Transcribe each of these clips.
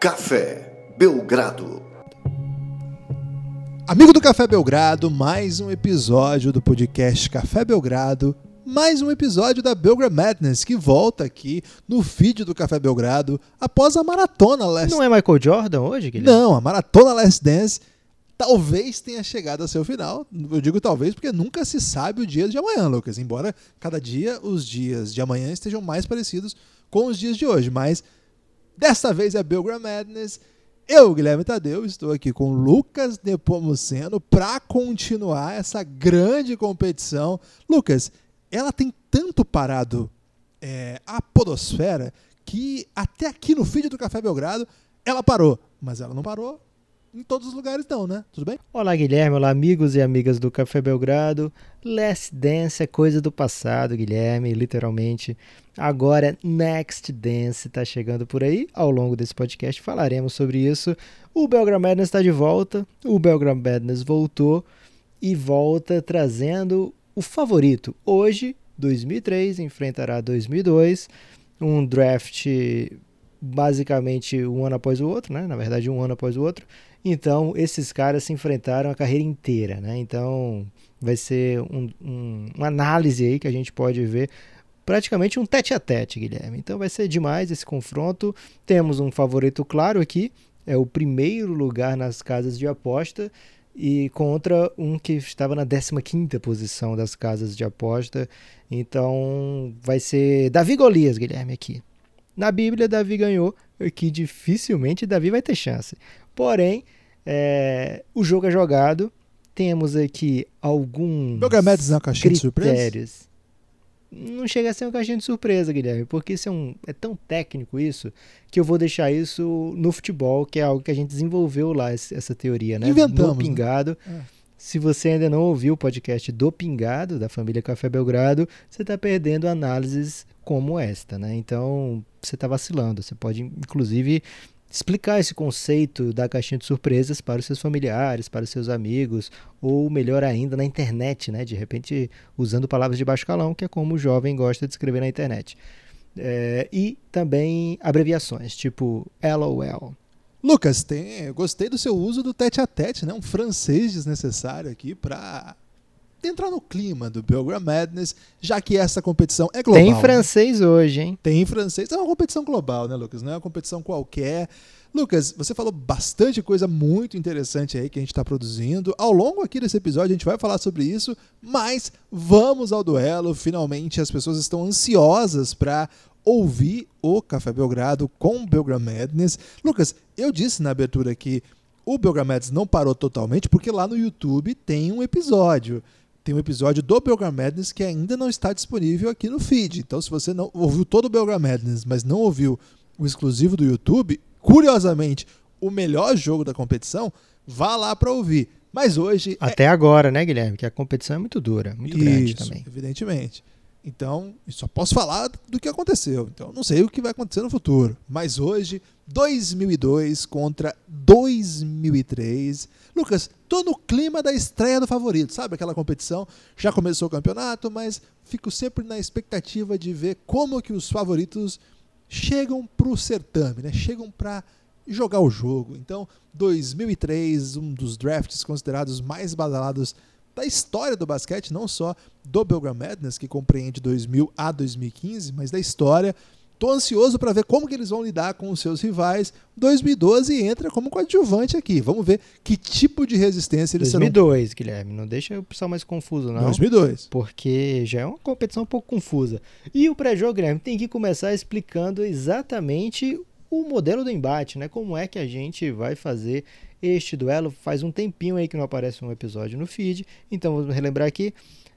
Café Belgrado. Amigo do Café Belgrado, mais um episódio do podcast Café Belgrado, mais um episódio da Belgrade Madness que volta aqui no feed do Café Belgrado após a maratona Last Não é Michael Jordan hoje, Guilherme? Não, a maratona Last Dance talvez tenha chegado a seu final. Eu digo talvez porque nunca se sabe o dia de amanhã, Lucas. Embora cada dia os dias de amanhã estejam mais parecidos com os dias de hoje, mas Desta vez é Belgram Madness. Eu, Guilherme Tadeu, estou aqui com Lucas Nepomuceno para continuar essa grande competição. Lucas, ela tem tanto parado é, a podosfera que até aqui no feed do Café Belgrado ela parou. Mas ela não parou em todos os lugares não, né? Tudo bem? Olá, Guilherme. Olá, amigos e amigas do Café Belgrado. Last Dance é coisa do passado, Guilherme, literalmente. Agora, Next Dance está chegando por aí. Ao longo desse podcast falaremos sobre isso. O Belgram Madness está de volta. O Belgram Madness voltou e volta trazendo o favorito. Hoje, 2003 enfrentará 2002. Um draft basicamente um ano após o outro, né? Na verdade, um ano após o outro. Então, esses caras se enfrentaram a carreira inteira, né? Então, vai ser um, um, uma análise aí que a gente pode ver praticamente um tete a tete, Guilherme. Então vai ser demais esse confronto. Temos um favorito claro aqui, é o primeiro lugar nas casas de aposta e contra um que estava na 15ª posição das casas de aposta. Então vai ser Davi Golias, Guilherme, aqui. Na Bíblia, Davi ganhou, que dificilmente Davi vai ter chance. Porém, é, o jogo é jogado. Temos aqui alguns Belgramedes é uma caixinha critérios. de surpresa? Não chega a ser uma caixinha de surpresa, Guilherme, porque isso é, um, é tão técnico isso que eu vou deixar isso no futebol, que é algo que a gente desenvolveu lá, essa teoria, né? Inventamos. No Pingado. Né? É. Se você ainda não ouviu o podcast do Pingado, da família Café Belgrado, você está perdendo análises como esta, né? Então, você está vacilando. Você pode, inclusive, explicar esse conceito da caixinha de surpresas para os seus familiares, para os seus amigos, ou melhor ainda, na internet, né? De repente, usando palavras de baixo calão, que é como o jovem gosta de escrever na internet. É, e também abreviações, tipo LOL. Lucas, tem, gostei do seu uso do tete a tete, né? Um francês desnecessário aqui para entrar no clima do Belgram Madness, já que essa competição é global. Tem francês né? hoje, hein? Tem francês. É uma competição global, né, Lucas? Não é uma competição qualquer. Lucas, você falou bastante coisa muito interessante aí que a gente está produzindo. Ao longo aqui desse episódio a gente vai falar sobre isso, mas vamos ao duelo. Finalmente as pessoas estão ansiosas para ouvir o Café Belgrado com Belgram Madness. Lucas, eu disse na abertura que o Belgram Madness não parou totalmente porque lá no YouTube tem um episódio tem um episódio do Belgram Madness que ainda não está disponível aqui no feed. Então, se você não ouviu todo o Belgram Madness, mas não ouviu o exclusivo do YouTube, curiosamente, o melhor jogo da competição, vá lá para ouvir. Mas hoje. É Até é... agora, né, Guilherme? Que a competição é muito dura, muito Isso, grande também. Evidentemente. Então, só posso falar do que aconteceu. Então, não sei o que vai acontecer no futuro. Mas hoje, 2002 contra 2003. Lucas, tô no clima da estreia do favorito, sabe? Aquela competição. Já começou o campeonato, mas fico sempre na expectativa de ver como que os favoritos chegam pro certame, né? Chegam para jogar o jogo. Então, 2003, um dos drafts considerados mais badalados da história do basquete, não só do Belgram Madness, que compreende 2000 a 2015, mas da história. Tô ansioso para ver como que eles vão lidar com os seus rivais. 2012 entra como coadjuvante aqui. Vamos ver que tipo de resistência eles 2002, serão. Guilherme. Não deixa o pessoal mais confuso, não. 2002. Porque já é uma competição um pouco confusa. E o pré-jogo, Guilherme, tem que começar explicando exatamente o modelo do embate, né? Como é que a gente vai fazer este duelo. Faz um tempinho aí que não aparece um episódio no feed, então vamos relembrar aqui.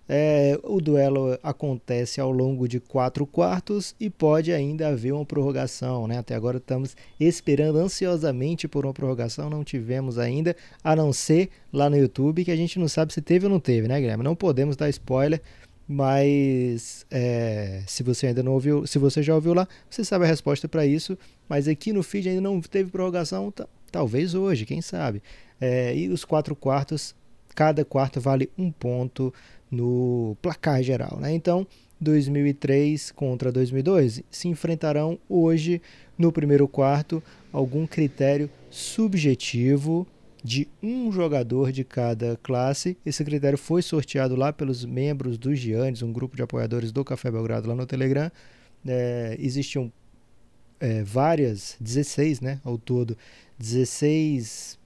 É, o duelo acontece ao longo de quatro quartos e pode ainda haver uma prorrogação. Né? Até agora estamos esperando ansiosamente por uma prorrogação, não tivemos ainda, a não ser lá no YouTube, que a gente não sabe se teve ou não teve, né, Guilherme? Não podemos dar spoiler, mas é, se você ainda não ouviu, se você já ouviu lá, você sabe a resposta para isso. Mas aqui no feed ainda não teve prorrogação, talvez hoje, quem sabe. É, e os quatro quartos, cada quarto vale um ponto no placar geral. Né? Então, 2003 contra 2002 se enfrentarão hoje no primeiro quarto algum critério subjetivo de um jogador de cada classe. Esse critério foi sorteado lá pelos membros do Giannis, um grupo de apoiadores do Café Belgrado lá no Telegram. É, existiam é, várias, 16 né, ao todo, 16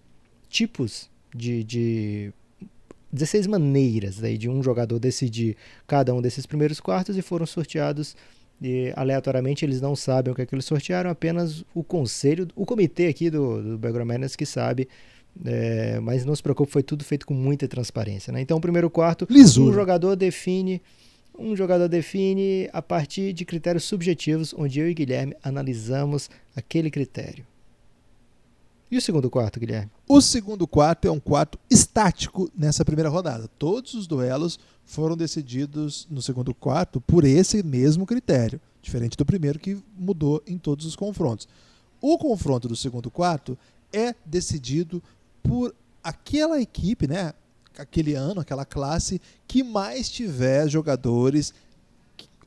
tipos de, de 16 maneiras aí, de um jogador decidir cada um desses primeiros quartos e foram sorteados e, aleatoriamente. Eles não sabem o que é que eles sortearam, apenas o conselho, o comitê aqui do, do Background Madness que sabe. É, mas não se preocupe, foi tudo feito com muita transparência. Né? Então, o primeiro quarto, Lisura. um jogador define um jogador define a partir de critérios subjetivos, onde eu e Guilherme analisamos aquele critério. E o segundo quarto, Guilherme? O segundo quarto é um quarto estático nessa primeira rodada. Todos os duelos foram decididos no segundo quarto por esse mesmo critério, diferente do primeiro que mudou em todos os confrontos. O confronto do segundo quarto é decidido por aquela equipe, né? aquele ano, aquela classe que mais tiver jogadores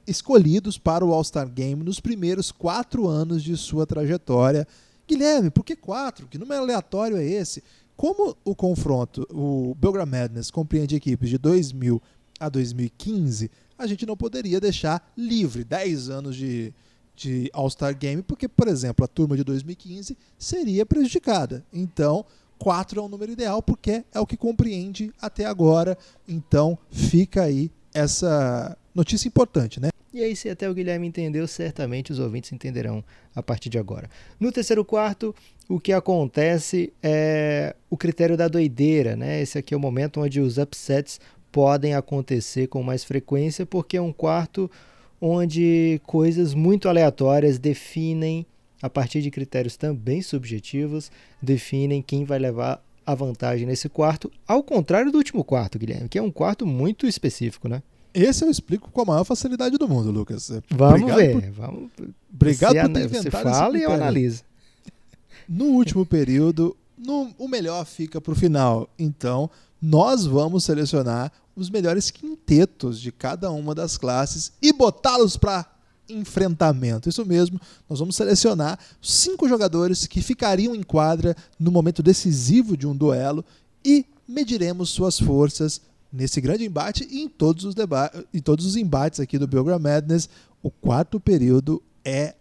escolhidos para o All-Star Game nos primeiros quatro anos de sua trajetória. Guilherme, por que quatro? Que número aleatório é esse? Como o confronto, o Belgram Madness compreende equipes de 2000 a 2015, a gente não poderia deixar livre 10 anos de, de All-Star Game, porque, por exemplo, a turma de 2015 seria prejudicada. Então, 4 é o número ideal porque é o que compreende até agora. Então fica aí essa notícia importante, né? E aí, se até o Guilherme entendeu, certamente os ouvintes entenderão a partir de agora. No terceiro quarto, o que acontece é o critério da doideira, né? Esse aqui é o momento onde os upsets podem acontecer com mais frequência, porque é um quarto onde coisas muito aleatórias definem a partir de critérios também subjetivos, definem quem vai levar a vantagem nesse quarto, ao contrário do último quarto, Guilherme, que é um quarto muito específico, né? Esse eu explico com a maior facilidade do mundo, Lucas. Vamos Obrigado ver. Por... Vamos... Obrigado você, por ter inventado Você fala e eu analiso. No último período, no, o melhor fica para o final. Então, nós vamos selecionar os melhores quintetos de cada uma das classes e botá-los para enfrentamento. Isso mesmo, nós vamos selecionar cinco jogadores que ficariam em quadra no momento decisivo de um duelo e mediremos suas forças nesse grande embate e em todos os, em todos os embates aqui do Belgram Madness. O quarto período é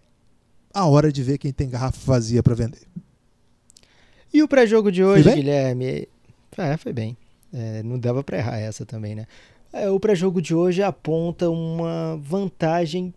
a hora de ver quem tem garrafa vazia para vender. E o pré-jogo de hoje, Guilherme? É, foi bem. É, não dava para errar essa também, né? É, o pré-jogo de hoje aponta uma vantagem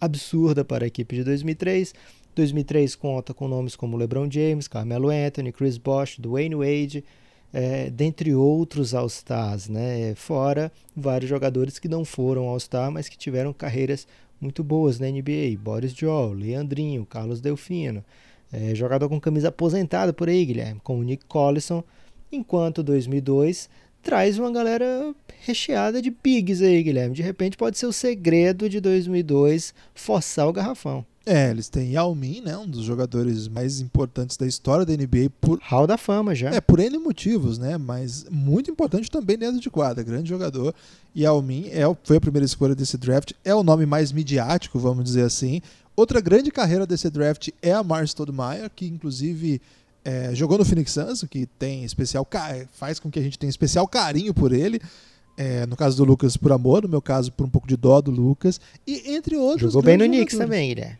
absurda para a equipe de 2003. 2003 conta com nomes como LeBron James, Carmelo Anthony, Chris Bosh, Dwayne Wade, é, dentre outros All-Stars, né? Fora vários jogadores que não foram All-Star, mas que tiveram carreiras muito boas na NBA. Boris Joel, Leandrinho, Carlos Delfino. É, jogador com camisa aposentada por aí, Guilherme, como Nick Collison. Enquanto 2002 traz uma galera recheada de bigs aí, Guilherme. De repente pode ser o segredo de 2002 forçar o garrafão. É, eles têm Yao Ming, né, um dos jogadores mais importantes da história da NBA por Hall da fama já. É, por N motivos, né, mas muito importante também dentro de quadra, grande jogador. Yao Ming é, foi a primeira escolha desse draft, é o nome mais midiático, vamos dizer assim. Outra grande carreira desse draft é a Mars Stoudemire, que inclusive é, jogou no Phoenix Suns, que tem especial faz com que a gente tenha especial carinho por ele. É, no caso do Lucas, por amor, no meu caso, por um pouco de dó do Lucas. E entre outros. Jogou bem no Knicks também, né?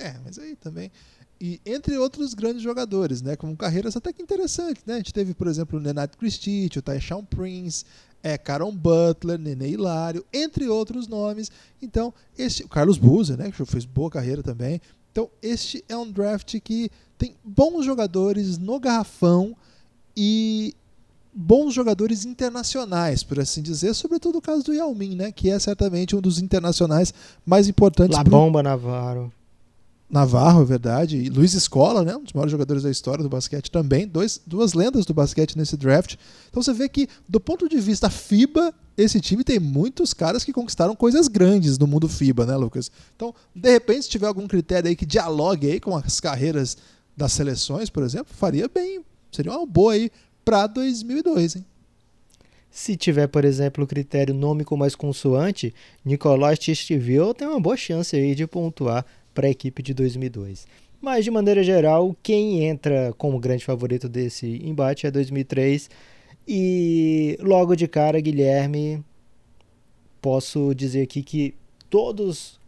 É, mas aí também. E entre outros grandes jogadores, né? Com carreiras até que interessantes, né? A gente teve, por exemplo, o Nenad Christie, o Tyshawn Prince, é, Caron Butler, Nene Hilário, entre outros nomes. Então, este, o Carlos Boozer, né? Que fez boa carreira também. Então, este é um draft que tem bons jogadores no garrafão e bons jogadores internacionais, por assim dizer, sobretudo o caso do Yao Ming, né, que é certamente um dos internacionais mais importantes. La Bomba Navarro. Navarro, é verdade, e Luiz Escola, né, um dos maiores jogadores da história do basquete também, dois, duas lendas do basquete nesse draft. Então você vê que, do ponto de vista FIBA, esse time tem muitos caras que conquistaram coisas grandes no mundo FIBA, né, Lucas? Então, de repente, se tiver algum critério aí que dialogue aí com as carreiras das seleções, por exemplo, faria bem, seria uma boa aí para 2002, hein? Se tiver, por exemplo, o critério com mais consoante, Nicolás Tistiville tem uma boa chance aí de pontuar para a equipe de 2002. Mas, de maneira geral, quem entra como grande favorito desse embate é 2003. E logo de cara, Guilherme, posso dizer aqui que todos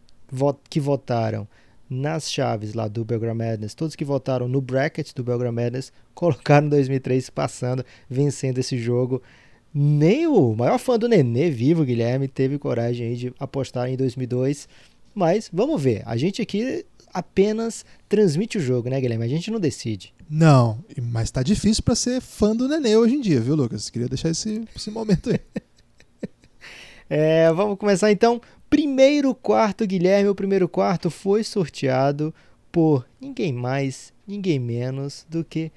que votaram nas chaves lá do Belgram Madness, todos que votaram no bracket do Belgram Madness, colocaram 2003 passando, vencendo esse jogo. Nem o maior fã do Nenê vivo, Guilherme, teve coragem de apostar em 2002. Mas vamos ver. A gente aqui apenas transmite o jogo, né, Guilherme? A gente não decide. Não, mas tá difícil para ser fã do Nenê hoje em dia, viu, Lucas? Queria deixar esse, esse momento aí. é, vamos começar então. Primeiro quarto, Guilherme, o primeiro quarto foi sorteado por ninguém mais, ninguém menos do que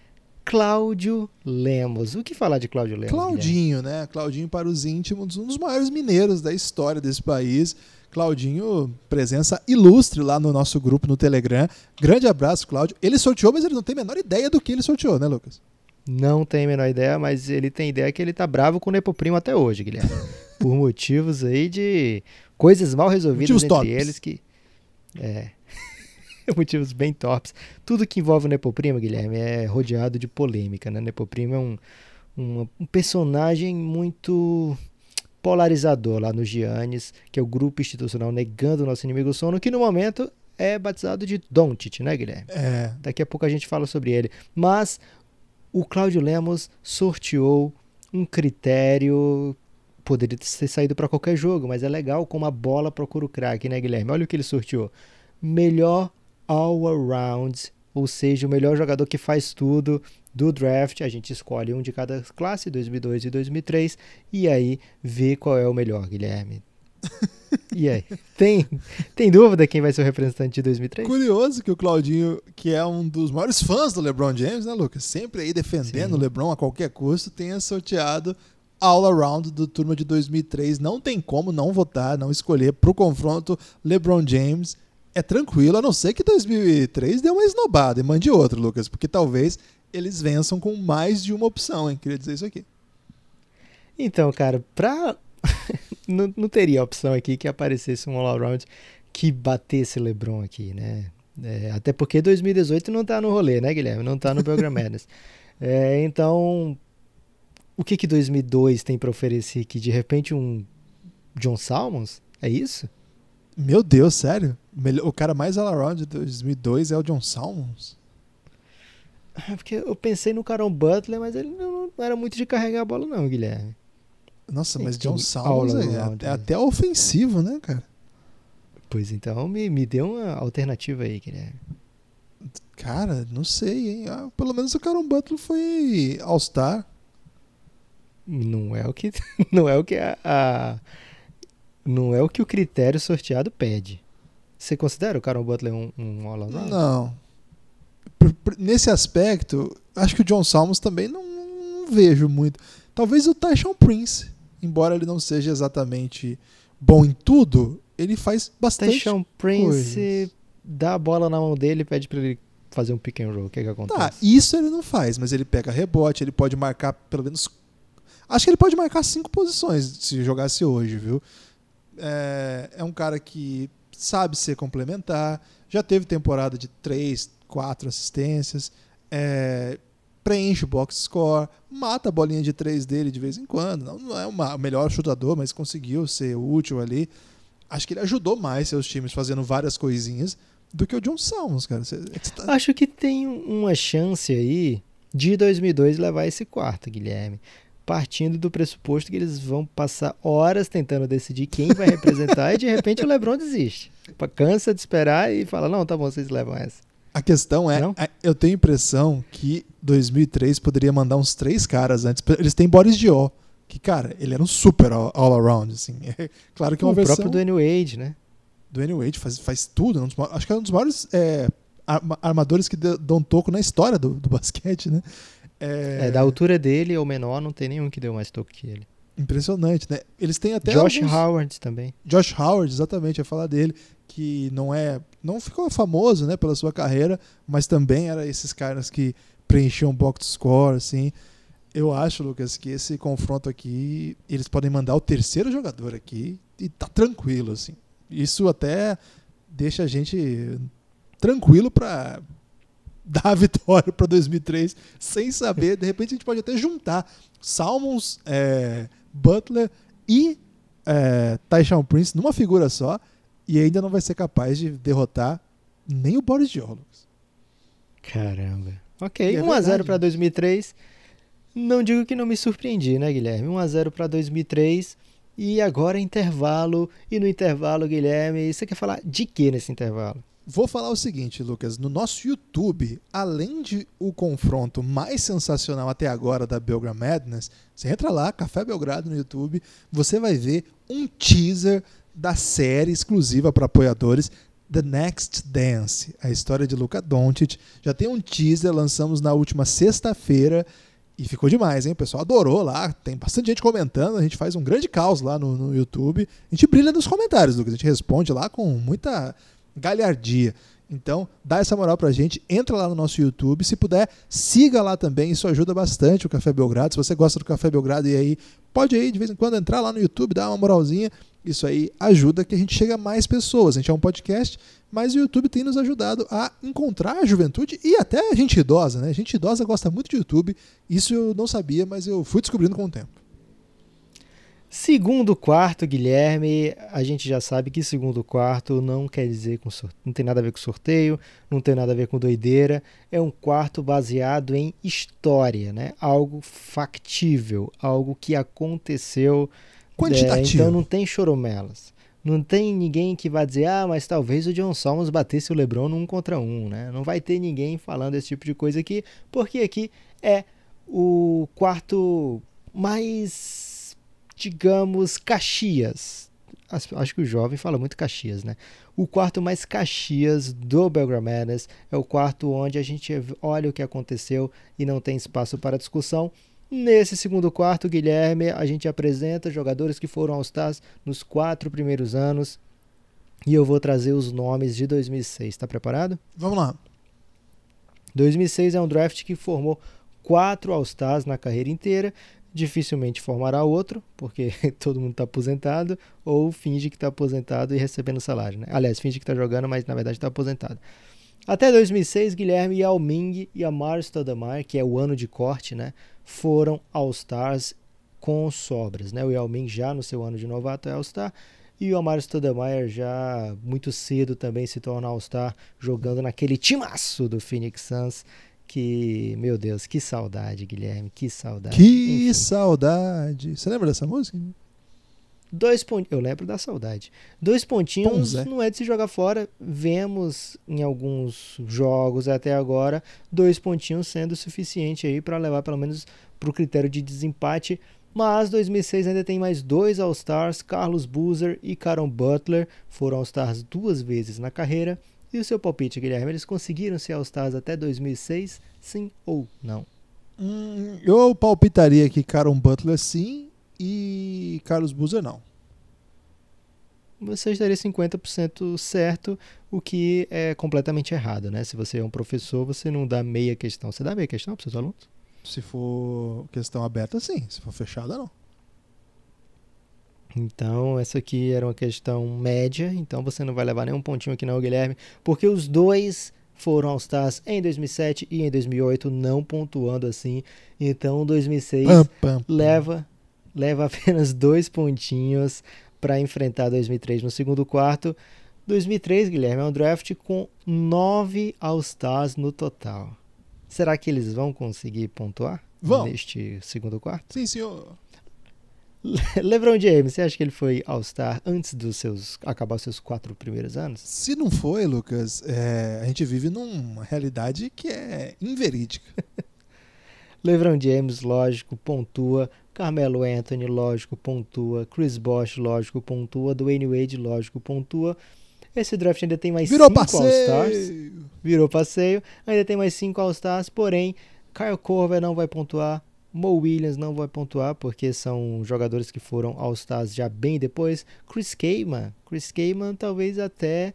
Cláudio Lemos. O que falar de Cláudio Lemos? Claudinho, Guilherme? né? Claudinho para os íntimos, um dos maiores mineiros da história desse país. Claudinho, presença ilustre lá no nosso grupo no Telegram. Grande abraço, Cláudio. Ele sorteou, mas ele não tem a menor ideia do que ele sorteou, né, Lucas? Não tem a menor ideia, mas ele tem ideia que ele tá bravo com o Nepoprimo até hoje, Guilherme. Por motivos aí de coisas mal resolvidas motivos entre torpes. eles que. É. motivos bem torpes. Tudo que envolve o Nepoprimo, Guilherme, é rodeado de polêmica, né? Nepoprimo é um, um, um personagem muito polarizador lá no Giannis, que é o grupo institucional negando o nosso inimigo sono, que no momento é batizado de Doncic, né, Guilherme? É. Daqui a pouco a gente fala sobre ele. Mas o Cláudio Lemos sorteou um critério poderia ter saído para qualquer jogo, mas é legal como a bola procura o craque, né, Guilherme? Olha o que ele sorteou. Melhor all-around, ou seja, o melhor jogador que faz tudo do draft, a gente escolhe um de cada classe, 2002 e 2003, e aí vê qual é o melhor, Guilherme. E aí? Tem, tem dúvida quem vai ser o representante de 2003? Curioso que o Claudinho, que é um dos maiores fãs do LeBron James, né, Lucas? Sempre aí defendendo Sim. o LeBron a qualquer custo, tenha sorteado all around do turma de 2003. Não tem como não votar, não escolher para o confronto LeBron James. É tranquilo, a não ser que 2003 dê uma esnobada e mande outro, Lucas, porque talvez eles vençam com mais de uma opção, hein? Queria dizer isso aqui. Então, cara, pra. não, não teria opção aqui que aparecesse um all-around que batesse LeBron aqui, né? É, até porque 2018 não tá no rolê, né, Guilherme? Não tá no Program Madness. É, então, o que que 2002 tem para oferecer aqui? De repente um John Salmons? É isso? Meu Deus, sério? O cara mais all-around de 2002 é o John Salmons? É, porque eu pensei no Caron Butler, mas ele não era muito de carregar a bola, não, Guilherme. Nossa, mas John Salmons é, é, é até ofensivo, né, cara? Pois então, me, me dê uma alternativa aí, Guilherme. Cara, não sei, hein? Ah, pelo menos o Caron Butler foi All-Star. Não é o que não é o que a, a, não é o que o critério sorteado pede. Você considera o Caron Butler um, um all-around? Não nesse aspecto, acho que o John Salmons também não, não vejo muito. Talvez o Tyshon Prince, embora ele não seja exatamente bom em tudo, ele faz bastante. Tyshon Prince coisas. dá a bola na mão dele e pede para ele fazer um pick and roll. O que, é que acontece? Tá, isso ele não faz, mas ele pega rebote, ele pode marcar pelo menos. Acho que ele pode marcar cinco posições se jogasse hoje, viu? É, é um cara que sabe ser complementar, já teve temporada de três, quatro assistências, é, preenche o box score, mata a bolinha de três dele de vez em quando. Não, não é uma, o melhor chutador, mas conseguiu ser útil ali. Acho que ele ajudou mais seus times fazendo várias coisinhas do que o John Salmons, cara. Você, é tá... Acho que tem uma chance aí de 2002 levar esse quarto, Guilherme. Partindo do pressuposto que eles vão passar horas tentando decidir quem vai representar e de repente o LeBron desiste. Cansa de esperar e fala: Não, tá bom, vocês levam essa. A questão é, Não? eu tenho a impressão que 2003 poderia mandar uns três caras antes. Eles têm Boris Dior, que, cara, ele era um super all-around, assim. É, claro que é uma o versão... O próprio Dwayne Wade, né? Dwayne Wade faz, faz tudo. Um dos, acho que é um dos maiores é, armadores que dão toco na história do, do basquete, né? É... é... da altura dele ou menor, não tem nenhum que deu mais toco que ele. Impressionante, né? Eles têm até Josh alguns... Howard também. Josh Howard, exatamente, ia falar dele, que não é, não ficou famoso, né, pela sua carreira, mas também era esses caras que preenchiam box score, assim. Eu acho, Lucas, que esse confronto aqui, eles podem mandar o terceiro jogador aqui e tá tranquilo, assim. Isso até deixa a gente tranquilo para dar a vitória para 2003 sem saber. De repente a gente pode até juntar Salmons, é, Butler e é, Taishan Prince numa figura só e ainda não vai ser capaz de derrotar nem o Boris Diologos. Caramba. Ok, é 1x0 para 2003. Não digo que não me surpreendi, né, Guilherme? 1x0 para 2003. E agora intervalo. E no intervalo, Guilherme, você quer falar de que nesse intervalo? Vou falar o seguinte, Lucas. No nosso YouTube, além de o confronto mais sensacional até agora da Belgram Madness, você entra lá, Café Belgrado no YouTube, você vai ver um teaser da série exclusiva para apoiadores The Next Dance, a história de Luca Doncic. Já tem um teaser, lançamos na última sexta-feira e ficou demais, hein? O pessoal adorou lá, tem bastante gente comentando, a gente faz um grande caos lá no, no YouTube. A gente brilha nos comentários, Lucas, a gente responde lá com muita galhardia. Então, dá essa moral pra gente, entra lá no nosso YouTube, se puder, siga lá também, isso ajuda bastante o Café Belgrado. Se você gosta do Café Belgrado e aí, pode aí de vez em quando entrar lá no YouTube, dar uma moralzinha. Isso aí ajuda que a gente chegue a mais pessoas. A gente é um podcast, mas o YouTube tem nos ajudado a encontrar a juventude e até a gente idosa, né? A gente idosa gosta muito de YouTube. Isso eu não sabia, mas eu fui descobrindo com o tempo. Segundo quarto, Guilherme, a gente já sabe que segundo quarto não quer dizer com sorteio, não tem nada a ver com sorteio, não tem nada a ver com doideira, é um quarto baseado em história, né? Algo factível, algo que aconteceu Quantitativo. É, então não tem choromelas. Não tem ninguém que vá dizer, ah, mas talvez o John Salmons batesse o LeBron num contra um, né? Não vai ter ninguém falando esse tipo de coisa aqui, porque aqui é o quarto mais, digamos, Caxias. Acho que o jovem fala muito Caxias, né? O quarto mais Caxias do Belgram Madness é o quarto onde a gente olha o que aconteceu e não tem espaço para discussão. Nesse segundo quarto, Guilherme, a gente apresenta jogadores que foram aos Stars nos quatro primeiros anos. E eu vou trazer os nomes de 2006. Está preparado? Vamos lá. 2006 é um draft que formou quatro All-Stars na carreira inteira. Dificilmente formará outro, porque todo mundo está aposentado, ou finge que está aposentado e recebendo salário. Né? Aliás, finge que está jogando, mas na verdade está aposentado. Até 2006, Guilherme Yao Ming e Amar Stoudemire, que é o ano de corte, né, foram All-Stars com sobras. Né? O Yao Ming já no seu ano de novato é All-Star e o Amar Stoudemire já muito cedo também se torna All-Star jogando naquele timaço do Phoenix Suns que, meu Deus, que saudade, Guilherme, que saudade. Que Enfim. saudade. Você lembra dessa música? Dois pontinhos, eu lembro da saudade. Dois pontinhos não é de se jogar fora. Vemos em alguns jogos até agora dois pontinhos sendo suficiente aí para levar pelo menos para o critério de desempate. Mas 2006 ainda tem mais dois All-Stars, Carlos Boozer e Caron Butler, foram All-Stars duas vezes na carreira. E o seu palpite, Guilherme, eles conseguiram ser All-Stars até 2006, sim ou não? Hum, eu palpitaria que Caron Butler sim e Carlos Boozer não. Você estaria 50% certo, o que é completamente errado, né? Se você é um professor, você não dá meia questão. Você dá meia questão para seus alunos? Se for questão aberta, sim. Se for fechada, não. Então, essa aqui era uma questão média, então você não vai levar nenhum pontinho aqui não, Guilherme, porque os dois foram aos Stars em 2007 e em 2008, não pontuando assim. Então, 2006 pam, pam, pam. leva leva apenas dois pontinhos para enfrentar 2003 no segundo quarto. 2003, Guilherme, é um draft com nove All-Stars no total. Será que eles vão conseguir pontuar vão. neste segundo quarto? Sim, senhor. LeBron James, você acha que ele foi All-Star antes dos seus acabar os seus quatro primeiros anos? Se não foi, Lucas, é, a gente vive numa realidade que é inverídica. LeBron James, lógico, pontua. Carmelo Anthony, lógico, pontua. Chris Bosh, lógico, pontua. Dwayne Wade, lógico, pontua. Esse draft ainda tem mais Virou cinco All-Stars. Virou passeio. Ainda tem mais cinco All-Stars, porém, Kyle Korver não vai pontuar. Mo Williams não vai pontuar, porque são jogadores que foram All-Stars já bem depois. Chris Kaman. Chris Kaman talvez até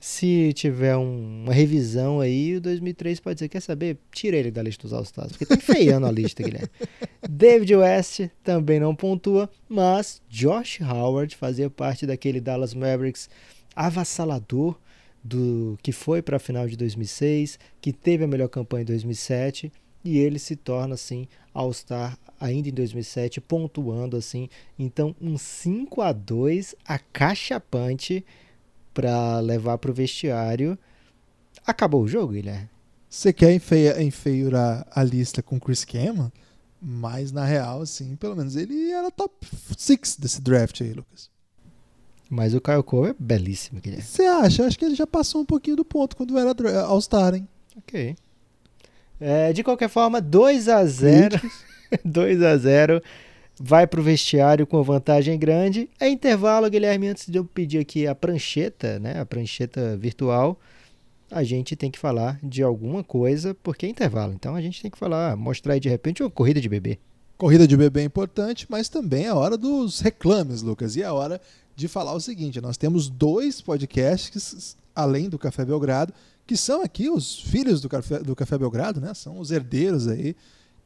se tiver um, uma revisão aí, o 2003 pode dizer, quer saber? Tira ele da lista dos All-Stars, porque tá enfeiando a lista, Guilherme. David West também não pontua, mas Josh Howard fazia parte daquele Dallas Mavericks avassalador do que foi para a final de 2006, que teve a melhor campanha em 2007 e ele se torna assim All-Star ainda em 2007, pontuando assim. Então, um 5 a 2 acachapante para levar para o vestiário. Acabou o jogo, Guilherme? Você quer enfeia, enfeiurar a lista com Chris Cameron? Mas na real, assim, pelo menos ele era top 6 desse draft aí, Lucas. Mas o Kyle Cole é belíssimo, Guilherme. Você acha? Acho que ele já passou um pouquinho do ponto quando era All-Star, hein? Ok. É, de qualquer forma, 2 a 0 2 a 0 vai para o vestiário com vantagem grande. É intervalo, Guilherme, antes de eu pedir aqui a prancheta, né, a prancheta virtual, a gente tem que falar de alguma coisa, porque é intervalo. Então a gente tem que falar, mostrar aí de repente uma corrida de bebê. Corrida de bebê é importante, mas também é a hora dos reclames, Lucas. E é a hora de falar o seguinte: nós temos dois podcasts, além do Café Belgrado, que são aqui os filhos do Café, do Café Belgrado, né? São os herdeiros aí,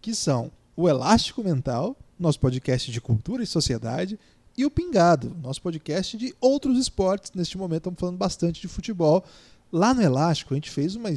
que são o Elástico Mental, nosso podcast de cultura e sociedade, e o Pingado, nosso podcast de outros esportes. Neste momento estamos falando bastante de futebol. Lá no Elástico a gente fez uma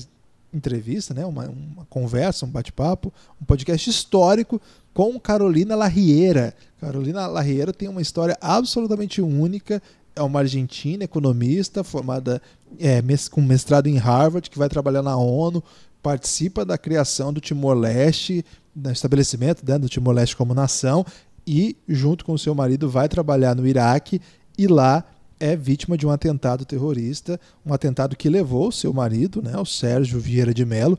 entrevista, né, uma, uma conversa, um bate-papo, um podcast histórico com Carolina Larriera. Carolina Larriera tem uma história absolutamente única. É uma argentina, economista, formada é, com mestrado em Harvard, que vai trabalhar na ONU, participa da criação do Timor-Leste, no estabelecimento né, do Timor-Leste como nação e, junto com seu marido, vai trabalhar no Iraque e lá é vítima de um atentado terrorista, um atentado que levou seu marido, né, o Sérgio Vieira de Mello,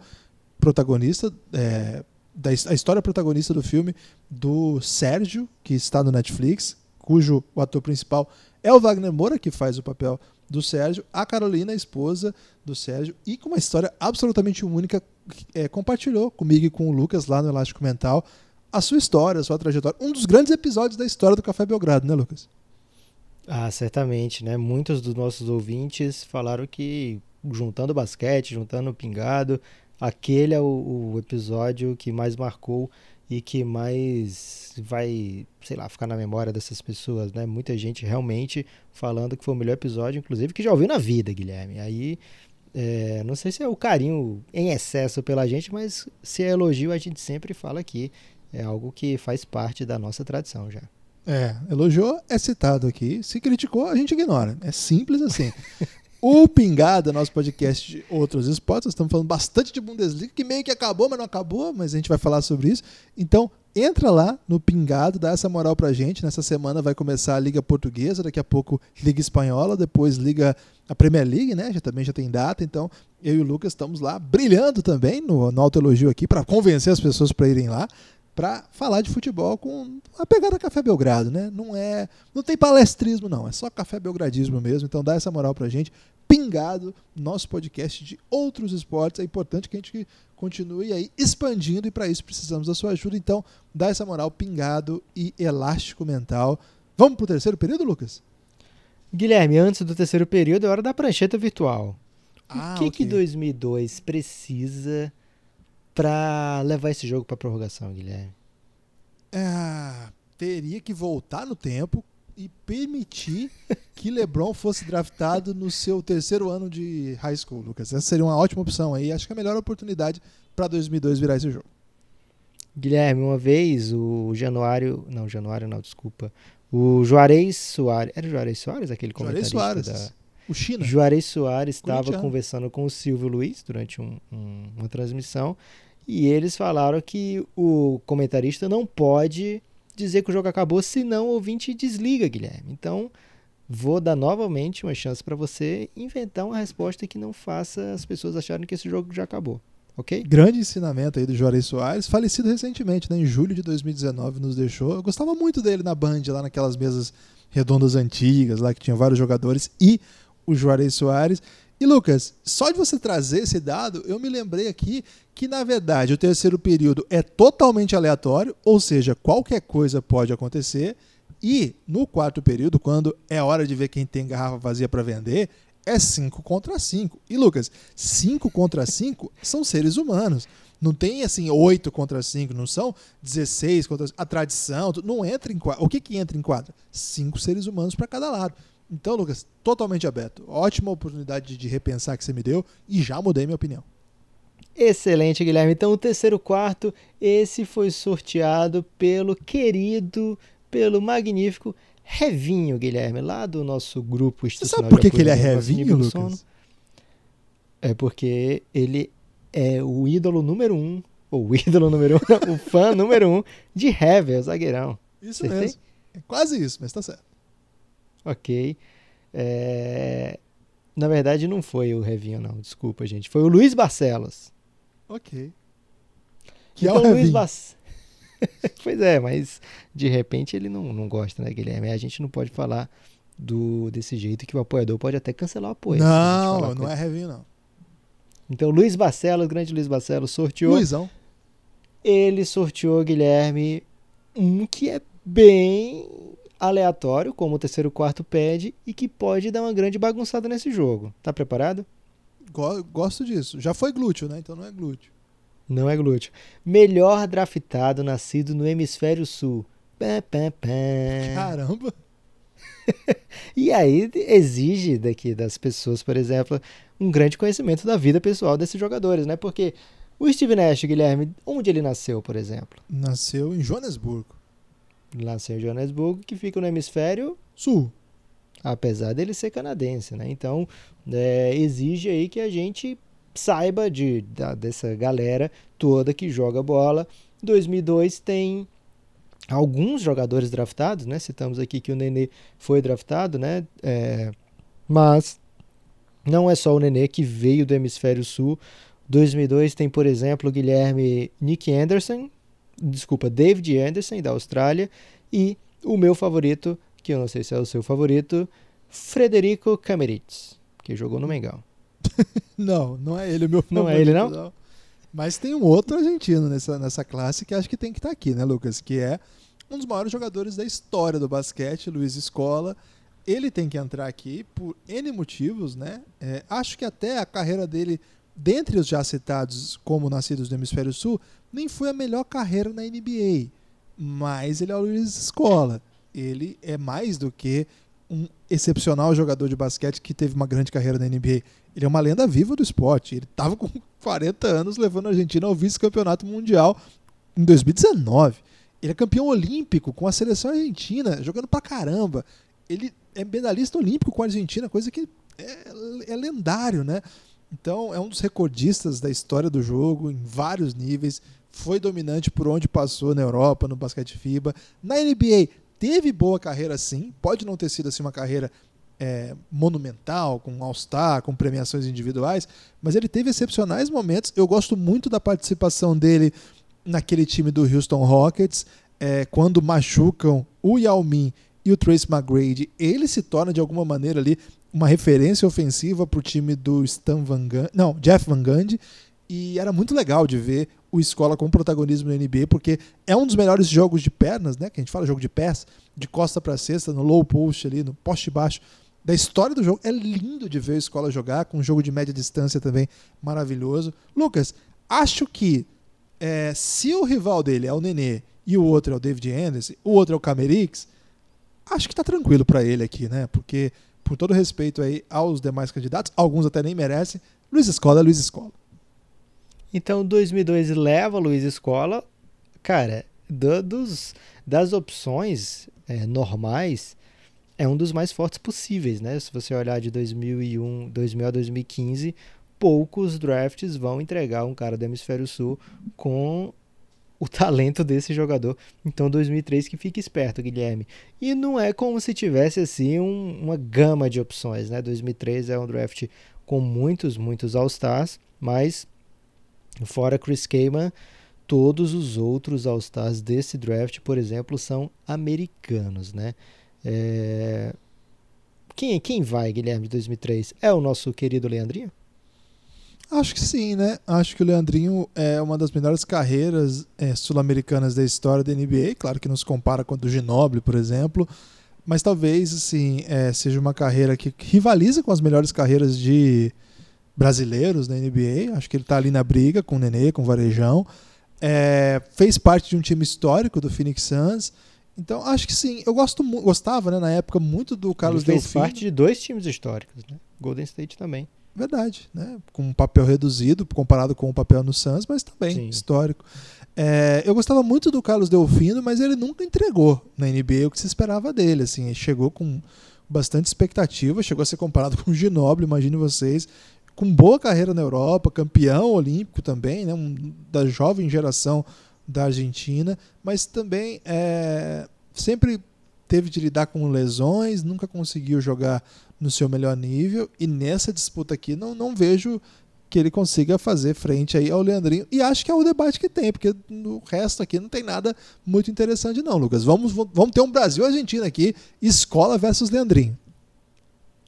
protagonista, é, da, a história protagonista do filme do Sérgio, que está no Netflix, cujo o ator principal é o Wagner Moura, que faz o papel do Sérgio, a Carolina, a esposa do Sérgio, e com uma história absolutamente única, é, compartilhou comigo e com o Lucas lá no Elástico Mental a sua história, a sua trajetória. Um dos grandes episódios da história do Café Belgrado, né, Lucas? Ah, certamente, né? Muitos dos nossos ouvintes falaram que juntando basquete, juntando pingado, aquele é o, o episódio que mais marcou e que mais vai, sei lá, ficar na memória dessas pessoas, né? Muita gente realmente falando que foi o melhor episódio, inclusive que já ouviu na vida, Guilherme. Aí é, não sei se é o carinho em excesso pela gente, mas se é elogio, a gente sempre fala aqui. É algo que faz parte da nossa tradição já. É, elogiou, é citado aqui. Se criticou, a gente ignora. É simples assim. o Pingada, nosso podcast de outros esportes, estamos falando bastante de Bundesliga, que meio que acabou, mas não acabou, mas a gente vai falar sobre isso. Então, entra lá no Pingado, dá essa moral pra gente. Nessa semana vai começar a Liga Portuguesa, daqui a pouco Liga Espanhola, depois Liga a Premier League, né? Já também já tem data, então eu e o Lucas estamos lá brilhando também no, no Alto Elogio aqui para convencer as pessoas para irem lá para falar de futebol com a pegada Café Belgrado, né? Não é, não tem palestrismo não, é só Café Belgradismo mesmo. Então dá essa moral pra gente. Pingado, nosso podcast de outros esportes. É importante que a gente continue aí expandindo e para isso precisamos da sua ajuda. Então dá essa moral pingado e elástico mental. Vamos pro terceiro período, Lucas? Guilherme, antes do terceiro período é hora da prancheta virtual. Ah, o que, okay. que 2002 precisa para levar esse jogo para prorrogação, Guilherme? É, teria que voltar no tempo e permitir que LeBron fosse draftado no seu terceiro ano de high school, Lucas. Essa seria uma ótima opção aí. Acho que é a melhor oportunidade para 2002 virar esse jogo. Guilherme, uma vez o Januário, não, Januário não, desculpa. O Juarez Soares, era o Juarez Soares aquele comentarista Juarez Soares. da o China. Juarez Soares estava conversando com o Silvio Luiz durante um, um, uma transmissão e eles falaram que o comentarista não pode dizer que o jogo acabou, senão o ouvinte desliga, Guilherme. Então, vou dar novamente uma chance para você inventar uma resposta que não faça as pessoas acharem que esse jogo já acabou. Ok? Grande ensinamento aí do Juarez Soares, falecido recentemente, né? em julho de 2019 nos deixou. Eu gostava muito dele na Band, lá naquelas mesas redondas antigas, lá que tinha vários jogadores, e o Juarez Soares. E Lucas, só de você trazer esse dado, eu me lembrei aqui que na verdade o terceiro período é totalmente aleatório, ou seja, qualquer coisa pode acontecer. E no quarto período, quando é hora de ver quem tem garrafa vazia para vender, é 5 contra 5. E Lucas, 5 contra 5 são seres humanos. Não tem assim 8 contra 5, não são 16 contra A tradição, não entra em quadra. O que, que entra em quadra? Cinco seres humanos para cada lado. Então, Lucas, totalmente aberto. Ótima oportunidade de repensar que você me deu e já mudei minha opinião. Excelente, Guilherme. Então, o terceiro quarto, esse foi sorteado pelo querido, pelo magnífico Revinho, Guilherme, lá do nosso grupo Você sabe por que, que ele é Revinho, Lucas? É porque ele é o ídolo número um, ou o ídolo número um, o fã número um de Hever, o zagueirão. Isso Acertei? mesmo. É quase isso, mas tá certo. Ok. É... Na verdade, não foi o Revinho, não. Desculpa, gente. Foi o Luiz Barcelos. Ok. Que então, é o Luiz Barcelos. pois é, mas de repente ele não, não gosta, né, Guilherme? A gente não pode falar do desse jeito que o apoiador pode até cancelar o apoio. Não, não é Revinho, não. Então, Luiz Barcelos, grande Luiz Barcelos, sorteou. Luizão. Ele sorteou, Guilherme, um que é bem aleatório, como o terceiro quarto pede, e que pode dar uma grande bagunçada nesse jogo. Tá preparado? Gosto disso. Já foi glúteo, né? Então não é glúteo. Não é glúteo. Melhor draftado nascido no hemisfério sul. Pá, pá, pá. Caramba! e aí exige daqui das pessoas, por exemplo, um grande conhecimento da vida pessoal desses jogadores, né? Porque o Steve Nash, Guilherme, onde ele nasceu, por exemplo? Nasceu em Joanesburgo. Nasceu em Joanesburgo, que fica no hemisfério sul. Apesar dele ser canadense, né? Então, é, exige aí que a gente saiba de, da, dessa galera toda que joga bola. 2002 tem alguns jogadores draftados, né? Citamos aqui que o Nenê foi draftado, né? É, mas não é só o Nenê que veio do hemisfério sul. 2002 tem, por exemplo, o Guilherme Nick Anderson, desculpa, David Anderson da Austrália e o meu favorito, que eu não sei se é o seu favorito, Frederico Cameritz, que jogou no Mengão. não, não é ele o meu favorito. Não é ele não? não. Mas tem um outro argentino nessa, nessa classe que acho que tem que estar tá aqui, né, Lucas? Que é um dos maiores jogadores da história do basquete, Luiz Escola ele tem que entrar aqui por N motivos, né? É, acho que até a carreira dele, dentre os já citados como nascidos do Hemisfério Sul, nem foi a melhor carreira na NBA. Mas ele é o Luiz Escola. Ele é mais do que um excepcional jogador de basquete que teve uma grande carreira na NBA. Ele é uma lenda viva do esporte. Ele estava com 40 anos levando a Argentina ao vice-campeonato mundial em 2019. Ele é campeão olímpico com a seleção argentina, jogando pra caramba. Ele é medalhista olímpico com a Argentina, coisa que é, é lendário, né? Então é um dos recordistas da história do jogo em vários níveis. Foi dominante por onde passou na Europa, no basquete FIBA. Na NBA teve boa carreira sim, pode não ter sido assim uma carreira é, monumental, com All-Star, com premiações individuais, mas ele teve excepcionais momentos. Eu gosto muito da participação dele naquele time do Houston Rockets, é, quando machucam o Yao Ming e o Trace McGrady, ele se torna de alguma maneira ali uma referência ofensiva para o time do Stan Van Gundy, não, Jeff Van Gundy, e era muito legal de ver o Escola com protagonismo no NBA, porque é um dos melhores jogos de pernas, né, que a gente fala jogo de pés, de costa para cesta, no low post ali, no poste baixo, da história do jogo. É lindo de ver a Escola jogar, com um jogo de média distância também maravilhoso. Lucas, acho que é, se o rival dele é o Nenê e o outro é o David Anderson, o outro é o Camerix, acho que está tranquilo para ele aqui, né? Porque, por todo respeito aí aos demais candidatos, alguns até nem merecem, Luiz Escola é Luiz Escola. Então, 2002 leva Luiz Escola. Cara, do, dos, das opções é, normais, é um dos mais fortes possíveis, né? Se você olhar de 2001, 2000 a 2015, poucos drafts vão entregar um cara do Hemisfério Sul com o talento desse jogador. Então 2003 que fique esperto, Guilherme. E não é como se tivesse assim um, uma gama de opções, né? 2003 é um draft com muitos, muitos All-Stars, mas fora Chris Kaman, todos os outros All-Stars desse draft, por exemplo, são americanos, né? É... Quem, quem vai, Guilherme, de 2003? É o nosso querido Leandrinho? Acho que sim, né? Acho que o Leandrinho é uma das melhores carreiras é, sul-americanas da história da NBA. Claro que não se compara com a do Ginobili, por exemplo. mas talvez assim é, seja uma carreira que rivaliza com as melhores carreiras de brasileiros na NBA. Acho que ele está ali na briga com o Nenê, com o Varejão. É, fez parte de um time histórico do Phoenix Suns. Então, acho que sim. Eu gosto, gostava, né, na época, muito do Carlos ele fez parte de dois times históricos, né? Golden State também. Verdade, né? Com um papel reduzido comparado com o papel no Suns, mas também sim. histórico. É, eu gostava muito do Carlos Delfino, mas ele nunca entregou na NBA o que se esperava dele. Assim, ele chegou com bastante expectativa, chegou a ser comparado com o Ginobili, imagine vocês com boa carreira na Europa, campeão olímpico também, né, um, da jovem geração da Argentina, mas também é, sempre teve de lidar com lesões, nunca conseguiu jogar no seu melhor nível e nessa disputa aqui não, não vejo que ele consiga fazer frente aí ao Leandrinho e acho que é o debate que tem, porque no resto aqui não tem nada muito interessante não, Lucas. Vamos, vamos ter um Brasil-Argentina aqui, escola versus Leandrinho.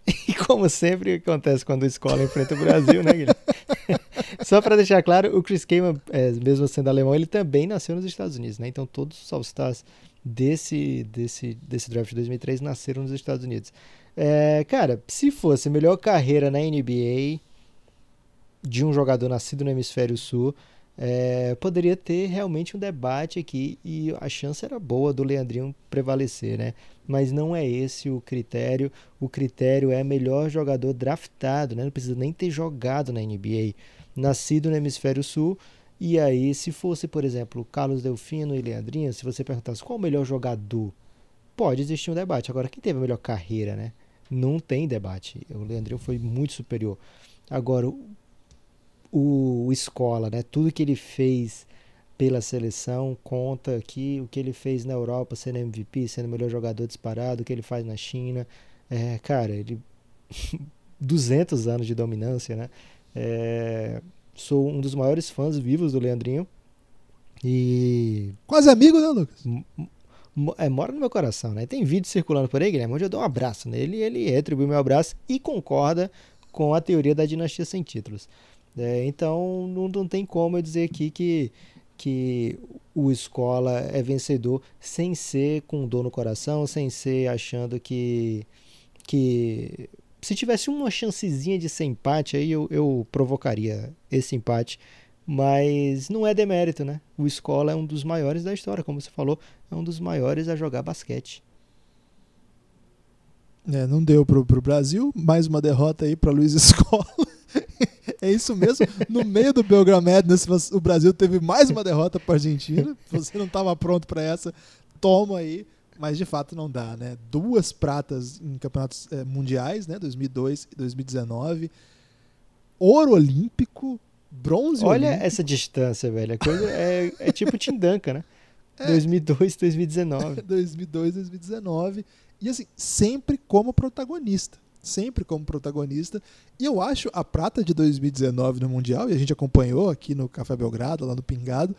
E como sempre acontece quando a escola enfrenta o Brasil, né, Guilherme? Só para deixar claro, o Chris Kaman, é, mesmo sendo alemão, ele também nasceu nos Estados Unidos, né? Então todos os All-Stars desse, desse, desse draft de 2003 nasceram nos Estados Unidos. É, cara, se fosse melhor carreira na NBA de um jogador nascido no Hemisfério Sul, é, poderia ter realmente um debate aqui e a chance era boa do Leandrinho prevalecer, né? Mas não é esse o critério. O critério é melhor jogador draftado, né? Não precisa nem ter jogado na NBA, nascido no Hemisfério Sul. E aí, se fosse, por exemplo, Carlos Delfino e Leandrinho, se você perguntasse qual o melhor jogador, pode existir um debate. Agora, quem teve a melhor carreira, né? Não tem debate. O Leandrinho foi muito superior. Agora, o, o Escola, né? Tudo que ele fez pela seleção conta aqui o que ele fez na Europa, sendo MVP, sendo o melhor jogador disparado, o que ele faz na China. É, cara, ele 200 anos de dominância, né? É, sou um dos maiores fãs vivos do Leandrinho e quase amigo, né, Lucas? É, mora no meu coração, né? Tem vídeo circulando por aí, Guilherme, onde eu dou um abraço nele e ele retribui meu abraço e concorda com a teoria da dinastia sem títulos. É, então não, não tem como eu dizer aqui que, que o Escola é vencedor sem ser com dor no coração, sem ser achando que, que se tivesse uma chancezinha de ser empate, aí eu, eu provocaria esse empate. Mas não é demérito, né? O Escola é um dos maiores da história, como você falou, é um dos maiores a jogar basquete. É, não deu pro, pro Brasil, mais uma derrota aí para Luiz Escola. é isso mesmo. No meio do Belgram Madness, o Brasil teve mais uma derrota para a Argentina. Você não estava pronto para essa, toma aí. Mas de fato não dá, né? Duas pratas em campeonatos é, mundiais, né? 2002 e 2019. Ouro olímpico, bronze Olha olímpico. essa distância, velho. A coisa é, é tipo Tim Duncan, né? É. 2002, 2019. 2002, 2019. E assim, sempre como protagonista sempre como protagonista. E eu acho a prata de 2019 no Mundial, e a gente acompanhou aqui no Café Belgrado, lá no Pingado,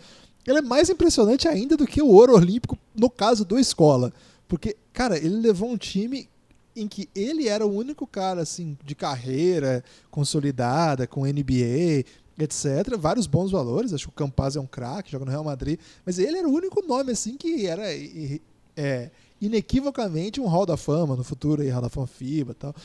ela é mais impressionante ainda do que o ouro olímpico no caso do Escola. Porque, cara, ele levou um time em que ele era o único cara assim de carreira consolidada com NBA, etc. Vários bons valores. Acho que o Campaz é um craque, joga no Real Madrid, mas ele era o único nome assim que era é, inequivocamente um Hall da Fama no futuro, aí, Hall da Fama FIBA e tal.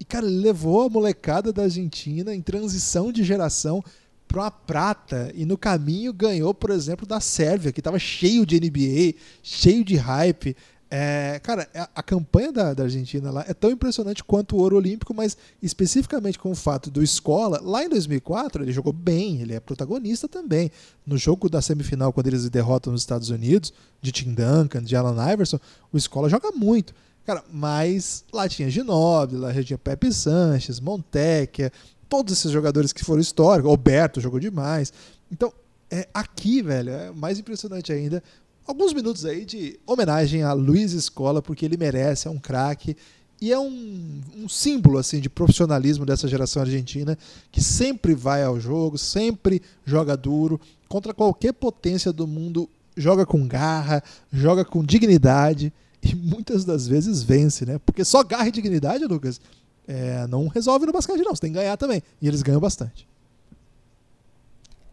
E, cara, ele levou a molecada da Argentina em transição de geração para uma prata e no caminho ganhou, por exemplo, da Sérvia, que estava cheio de NBA, cheio de hype. É, cara, a, a campanha da, da, Argentina lá é tão impressionante quanto o ouro olímpico, mas especificamente com o fato do Escola, lá em 2004 ele jogou bem, ele é protagonista também. No jogo da semifinal, quando eles derrotam nos Estados Unidos, de Tim Duncan, de Alan Iverson, o Escola joga muito. Cara, mas lá tinha Ginóbili, lá tinha Pepe Sanches, Montecchia, todos esses jogadores que foram históricos, Alberto jogou demais. Então, é, aqui, velho, é mais impressionante ainda alguns minutos aí de homenagem a Luiz Escola, porque ele merece, é um craque e é um, um, símbolo assim de profissionalismo dessa geração argentina que sempre vai ao jogo, sempre joga duro contra qualquer potência do mundo, joga com garra, joga com dignidade e muitas das vezes vence, né? Porque só garra e dignidade, Lucas, é, não resolve no basquete não, você tem que ganhar também e eles ganham bastante.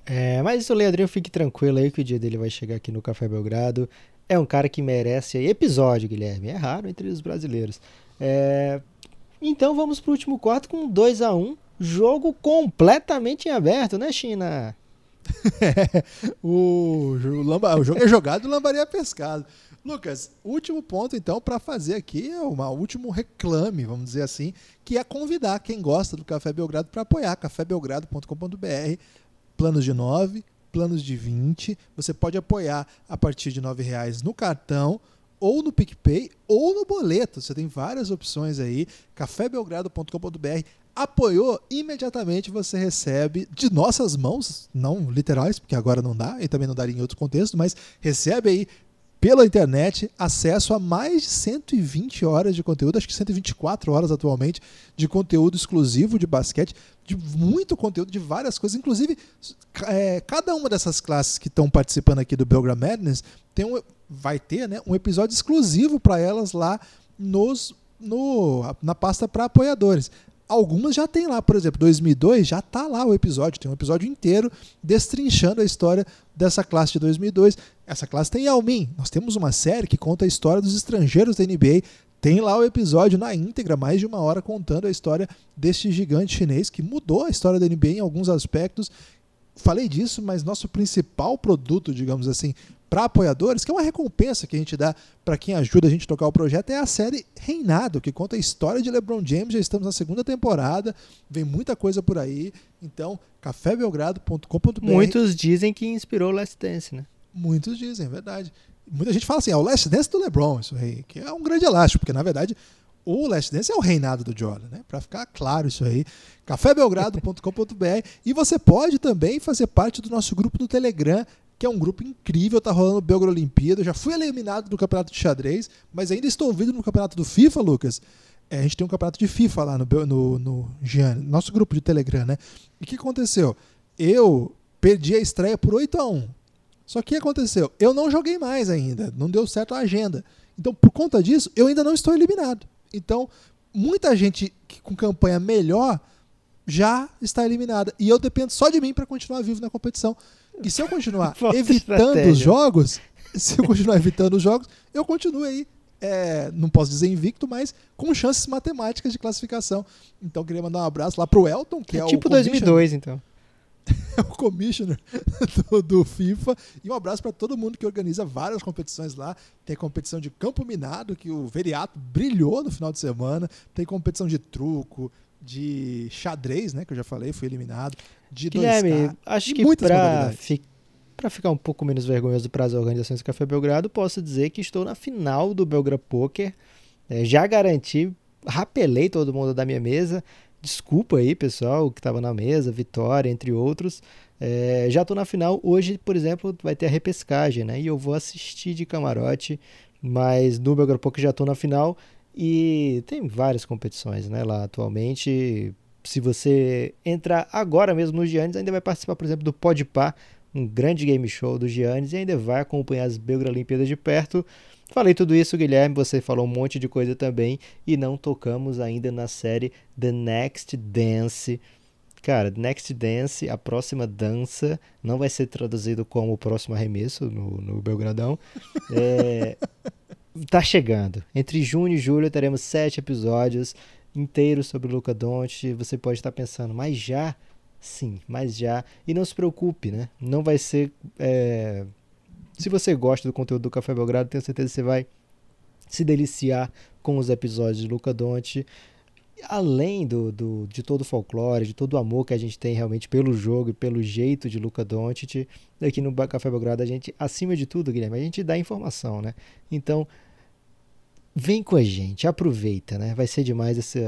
É, mas o Leandrinho fique tranquilo aí que o dia dele vai chegar aqui no Café Belgrado. é um cara que merece episódio, Guilherme. É raro entre os brasileiros. É... Então vamos para o último quarto com 2 a 1 um, Jogo completamente em aberto, né, China? o, o, jogo é jogado e o lambaria é pescado. Lucas, último ponto então para fazer aqui é um último reclame, vamos dizer assim, que é convidar quem gosta do Café Belgrado para apoiar cafébelgrado.com.br, planos de 9, planos de 20, você pode apoiar a partir de R$ reais no cartão ou no PicPay ou no boleto. Você tem várias opções aí, cafébelgrado.com.br apoiou, imediatamente você recebe de nossas mãos, não literais, porque agora não dá, e também não daria em outro contexto, mas recebe aí pela internet acesso a mais de 120 horas de conteúdo, acho que 124 horas atualmente, de conteúdo exclusivo de basquete, de muito conteúdo, de várias coisas. Inclusive, é, cada uma dessas classes que estão participando aqui do Belgram Madness tem um, vai ter né, um episódio exclusivo para elas lá nos, no, na pasta para apoiadores. Algumas já tem lá, por exemplo, 2002 já está lá o episódio, tem um episódio inteiro destrinchando a história dessa classe de 2002. Essa classe tem Yao Ming. Nós temos uma série que conta a história dos estrangeiros da NBA. Tem lá o episódio na íntegra, mais de uma hora, contando a história deste gigante chinês que mudou a história da NBA em alguns aspectos. Falei disso, mas nosso principal produto, digamos assim, para apoiadores, que é uma recompensa que a gente dá para quem ajuda a gente a tocar o projeto, é a série Reinado, que conta a história de LeBron James. Já estamos na segunda temporada, vem muita coisa por aí. Então, cafébelgrado.com.br. Muitos dizem que inspirou Last Dance, né? Muitos dizem, é verdade. Muita gente fala assim, é o Last Dance do LeBron, isso aí, que é um grande elástico, porque na verdade o Last Dance é o reinado do Jordan, né? Para ficar claro isso aí, cafébelgrado.com.br e você pode também fazer parte do nosso grupo do Telegram, que é um grupo incrível, tá rolando o Belgra Olimpíada. Eu já fui eliminado do campeonato de xadrez, mas ainda estou ouvindo no campeonato do FIFA, Lucas. É, a gente tem um campeonato de FIFA lá no, no, no nosso grupo de Telegram, né? E o que aconteceu? Eu perdi a estreia por 8 a 1 Só que o que aconteceu? Eu não joguei mais ainda, não deu certo a agenda. Então, por conta disso, eu ainda não estou eliminado. Então, muita gente com campanha melhor já está eliminada. E eu dependo só de mim para continuar vivo na competição. E se eu continuar evitando estratégia. os jogos, se eu continuar evitando os jogos, eu continuo aí. É, não posso dizer invicto, mas com chances matemáticas de classificação. Então queria mandar um abraço lá pro Elton, que é, é tipo o 2002, então. É o commissioner do, do, FIFA. E um abraço para todo mundo que organiza várias competições lá. Tem competição de campo minado, que o Veriato brilhou no final de semana. Tem competição de truco, de xadrez, né? Que eu já falei, fui eliminado. De Guilherme, 2K, acho que para fi ficar um pouco menos vergonhoso para as organizações do Café Belgrado, posso dizer que estou na final do Belgra Poker. É, já garanti, rapelei todo mundo da minha mesa. Desculpa aí, pessoal, que estava na mesa, Vitória, entre outros. É, já estou na final. Hoje, por exemplo, vai ter a repescagem, né? E eu vou assistir de camarote. Mas no Belgra Poker já estou na final. E tem várias competições né, lá atualmente. Se você entrar agora mesmo no Giannis, ainda vai participar, por exemplo, do Podpah, um grande game show do Giannis, e ainda vai acompanhar as Belgra Olimpíadas de perto. Falei tudo isso, Guilherme, você falou um monte de coisa também, e não tocamos ainda na série The Next Dance. Cara, Next Dance, a próxima dança, não vai ser traduzido como o próximo arremesso no, no Belgradão. É, tá chegando. Entre junho e julho teremos sete episódios inteiros sobre o Luca Doncic. Você pode estar pensando, mas já? Sim, mas já. E não se preocupe, né? Não vai ser... É... Se você gosta do conteúdo do Café Belgrado, tenho certeza que você vai se deliciar com os episódios de Luca Doncic. Além do, do, de todo o folclore, de todo o amor que a gente tem realmente pelo jogo e pelo jeito de Luca Doncic, aqui no Café Belgrado a gente, acima de tudo, Guilherme, a gente dá informação, né? Então, Vem com a gente, aproveita, né? Vai ser demais esse,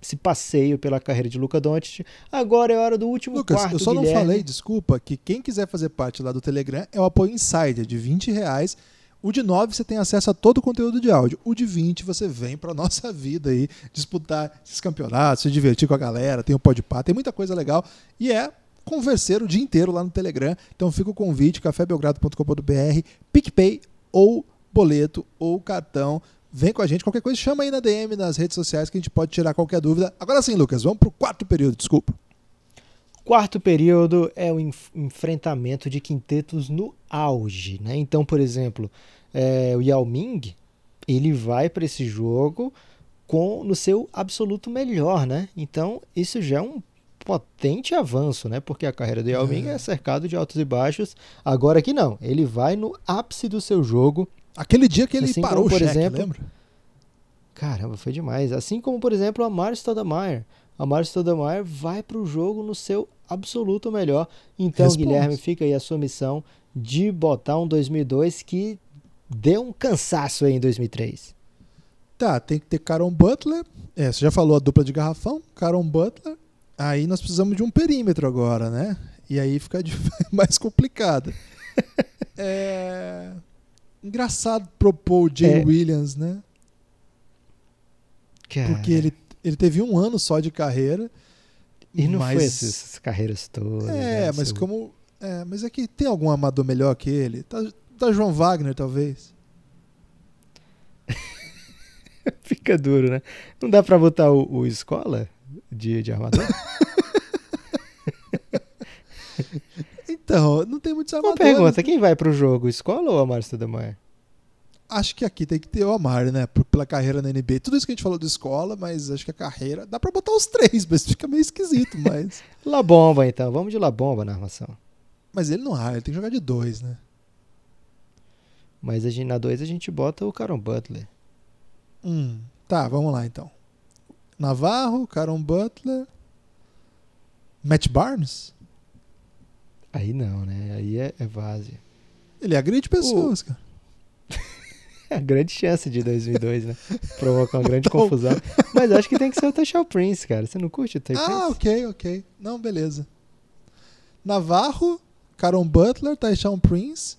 esse passeio pela carreira de Luca Doncic. Agora é hora do último Lucas, quarto, eu só Guilherme. não falei, desculpa, que quem quiser fazer parte lá do Telegram é o apoio Insider de 20 reais. O de 9 você tem acesso a todo o conteúdo de áudio. O de 20 você vem para nossa vida aí, disputar esses campeonatos, se divertir com a galera, tem o Podpah, tem muita coisa legal. E é converser o dia inteiro lá no Telegram. Então fica o convite, cafébelgrado.com.br, PicPay ou boleto ou cartão Vem com a gente, qualquer coisa, chama aí na DM nas redes sociais que a gente pode tirar qualquer dúvida. Agora sim, Lucas, vamos para o quarto período, desculpa. Quarto período é o enf enfrentamento de quintetos no auge, né? Então, por exemplo, é, o Yao Ming, ele vai para esse jogo com no seu absoluto melhor, né? Então, isso já é um potente avanço, né? Porque a carreira do Yao Ming é, é cercado de altos e baixos. Agora aqui não, ele vai no ápice do seu jogo. Aquele dia que ele assim parou como, por o cheque, exemplo, lembra? Caramba, foi demais. Assim como, por exemplo, a Mari Stoudemire. A Mari Stoudemire vai para o jogo no seu absoluto melhor. Então, Responde. Guilherme, fica aí a sua missão de botar um 2002 que deu um cansaço aí em 2003. Tá, tem que ter Caron Butler. É, você já falou a dupla de garrafão, Caron Butler. Aí nós precisamos de um perímetro agora, né? E aí fica mais complicado. é... Engraçado propor o Jay é... Williams, né? Cara. Porque ele, ele teve um ano só de carreira. E não mas... foi essas, carreiras todas. É, né? mas Seu... como. É, mas é que tem algum amador melhor que ele? Tá, tá João Wagner, talvez. Fica duro, né? Não dá pra botar o, o escola de, de armador? então, não tem muitos armadores. Uma pergunta, quem vai pro jogo, escola ou Amar Stoudemire? Acho que aqui tem que ter o Amar, né? Pela carreira na NBA. Tudo isso que a gente falou de escola, mas acho que a carreira. Dá pra botar os três, mas fica meio esquisito, mas. La Bomba, então. Vamos de La Bomba na armação. Mas ele não raia, ele tem que jogar de dois, né? Mas a gente, na dois a gente bota o Caron Butler. Hum, tá, vamos lá então. Navarro, Caron Butler. Matt Barnes? Aí não, né? Aí é, é várzea. Ele agride pessoas, o... cara. a grande chance de 2002, né? Provocar uma grande confusão. Mas acho que tem que ser o Tashal Prince, cara. Você não curte o Tashal ah, Prince? Ah, ok, ok. Não, beleza. Navarro, Caron Butler, Tashal Prince,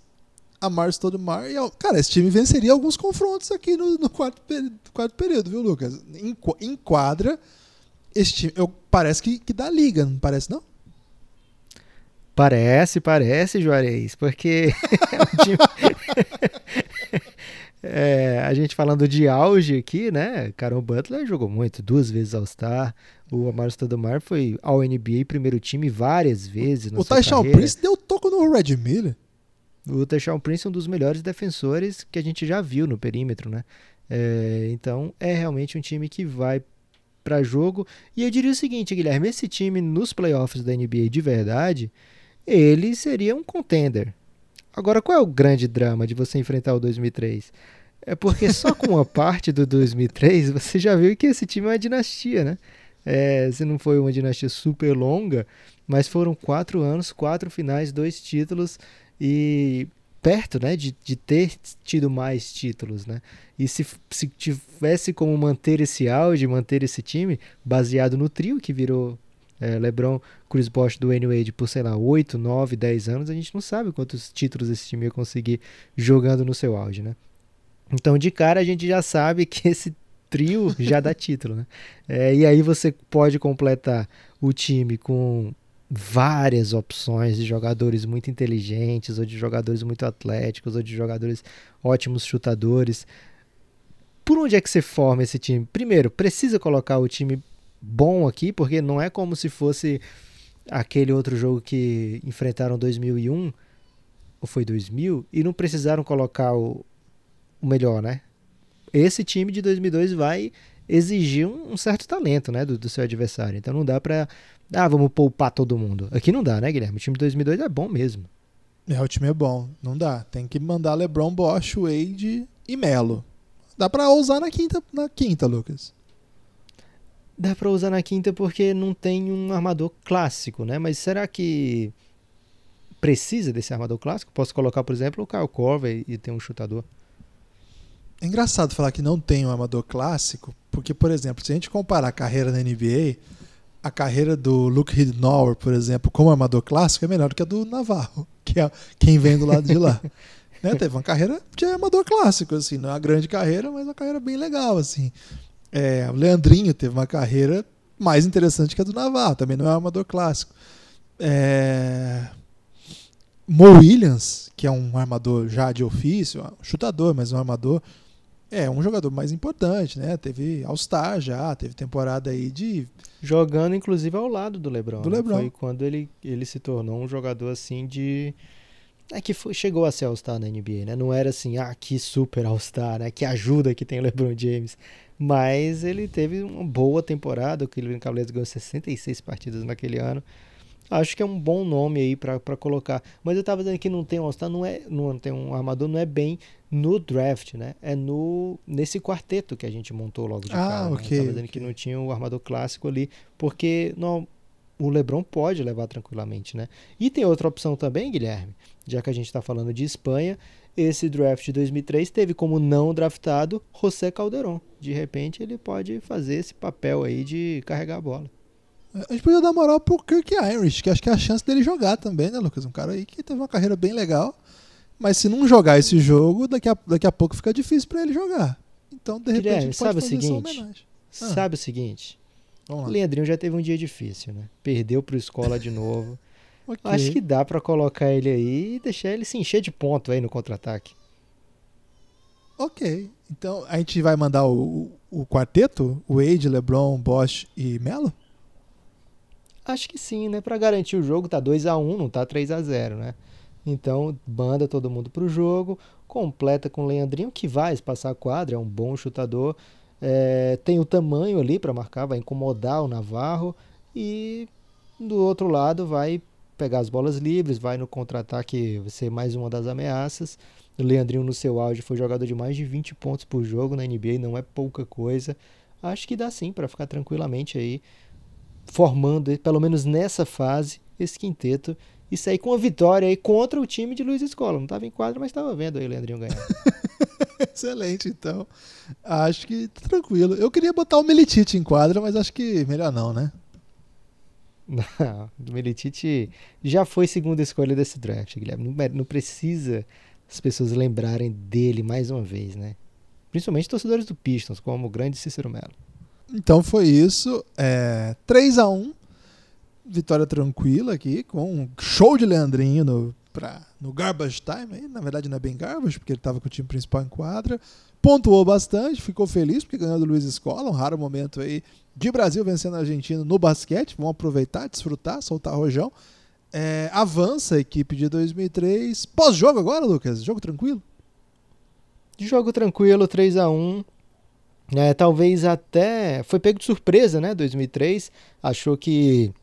Amar Stoudemire. E, cara, esse time venceria alguns confrontos aqui no, no quarto, quarto período, viu, Lucas? Enquadra esse time. Eu, parece que, que dá liga, não parece, não? Parece, parece, Juarez, porque é a gente falando de auge aqui, né? Caron Butler jogou muito, duas vezes All-Star. O Amaro Stoudemire foi ao NBA primeiro time várias vezes. O Tyshawn Prince deu toco no Red Miller. O Tyshawn Prince é um dos melhores defensores que a gente já viu no perímetro, né? É, então é realmente um time que vai para jogo. E eu diria o seguinte, Guilherme: esse time nos playoffs da NBA de verdade, ele seria um contender. Agora, qual é o grande drama de você enfrentar o 2003? É porque só com uma parte do 2003 você já viu que esse time é uma dinastia, né? É, se não foi uma dinastia super longa, mas foram quatro anos, quatro finais, dois títulos e perto né, de, de ter tido mais títulos. Né? E se, se tivesse como manter esse auge, manter esse time, baseado no trio que virou é, LeBron, Chris Bosh, do Wade por, sei lá, 8, 9, 10 anos, a gente não sabe quantos títulos esse time ia conseguir jogando no seu auge, né? Então, de cara, a gente já sabe que esse trio já dá título, né? É, e aí você pode completar o time com várias opções de jogadores muito inteligentes, ou de jogadores muito atléticos, ou de jogadores ótimos chutadores. Por onde é que você forma esse time? Primeiro, precisa colocar o time bom aqui, porque não é como se fosse aquele outro jogo que enfrentaram 2001 ou foi 2000 e não precisaram colocar o, o melhor, né? Esse time de 2002 vai exigir um, um certo talento, né, do, do, seu adversário. Então não dá para ah, vamos poupar todo mundo. Aqui não dá, né, Guilherme? O time de 2002 é bom mesmo. É, o time é bom. Não dá. Tem que mandar LeBron, Bosch, Wade e Melo. Dá para usar na quinta, na quinta, Lucas. Dá para usar na quinta porque não tem um armador clássico, né? Mas será que precisa desse armador clássico? Posso colocar, por exemplo, o Kyle Corver e ter um chutador. É engraçado falar que não tem um armador clássico, porque, por exemplo, se a gente comparar a carreira na NBA, a carreira do Luke Hidnauer, por exemplo, como armador clássico, é melhor do que a do Navarro, que é quem vem do lado de lá. né? Teve uma carreira de armador clássico, assim, não é uma grande carreira, mas uma carreira bem legal, assim. É, o Leandrinho teve uma carreira mais interessante que a do Navarro, também não é um armador clássico. É... Mo Williams, que é um armador já de ofício, um chutador, mas um armador, É, um jogador mais importante, né? Teve All-Star já, teve temporada aí de. Jogando, inclusive, ao lado do LeBron. Do né? LeBron. Foi quando ele, ele se tornou um jogador assim de. É que foi, chegou a ser All-Star na NBA, né? Não era assim, ah, que super All-Star, né? Que ajuda que tem o LeBron James. Mas ele teve uma boa temporada, o Cleveland Cavaliers ganhou 66 partidas naquele ano. Acho que é um bom nome aí pra colocar. Mas eu tava dizendo que não tem um All-Star, não é, não tem um armador, não é bem no draft, né? É no nesse quarteto que a gente montou logo de Ah, cara. né? ok, Eu tava dizendo ok. que não tinha o armador clássico ali, porque não, o LeBron pode levar tranquilamente, né? E tem outra opção também, Guilherme, já que a gente está falando de Espanha, esse draft de 2003 teve como não draftado José Calderón. De repente ele pode fazer esse papel aí de carregar a bola. A gente podia dar moral pro Kirk Irish, que acho que é a chance dele jogar também, né, Lucas? Um cara aí que teve uma carreira bem legal. Mas se não jogar esse jogo, daqui a, daqui a pouco fica difícil pra ele jogar. Então, de repente, Guilherme, sabe pode o seguinte? homenagem. Ah. Sabe o seguinte? Leandrinho já teve um dia difícil, né? Perdeu pro escola de novo. Ok. Acho que dá pra colocar ele aí e deixar ele se encher de ponto aí no contra-ataque. Ok. Então, a gente vai mandar o, o, o quarteto? Wade, LeBron, Bosch e Melo? Acho que sim, né? Pra garantir o jogo, tá 2 a 1 não tá 3 a 0 né? Então, banda todo mundo pro jogo, completa com o Leandrinho, que vai espaçar a quadra, é um bom chutador. É, tem o tamanho ali pra marcar, vai incomodar o Navarro. E do outro lado vai pegar as bolas livres, vai no contra-ataque, ser mais uma das ameaças. O Leandrinho no seu auge foi jogador de mais de 20 pontos por jogo na NBA, não é pouca coisa. Acho que dá sim pra ficar tranquilamente aí formando, pelo menos nessa fase, esse quinteto e sair com uma vitória aí contra o time de Luiz Escola. Não estava em quadra, mas estava vendo aí o Leandrinho ganhar. Excelente, então. Acho que tá tranquilo. Eu queria botar o Militite em quadra, mas acho que melhor não, né? Não, o Militite já foi segunda escolha desse draft, Guilherme. Não, mer- não precisa as pessoas lembrarem dele mais uma vez, né? Principalmente torcedores do Pistons, como o grande Cícero Melo. Então foi isso. É, 3 a 1 Vitória tranquila aqui, com um show de Leandrinho no, pra, no garbage time. Na verdade não é bem garbage, porque ele estava com o time principal em quadra. Pontuou bastante, ficou feliz porque ganhou do Luiz Escola, um raro momento aí de Brasil vencendo a Argentina no basquete. Vamos aproveitar, desfrutar, soltar rojão. É, avança a equipe de 2003. Pós-jogo agora, Lucas? Jogo tranquilo? Jogo tranquilo, 3 a 1 é, Talvez até. Foi pego de surpresa, né? 2003. Achou que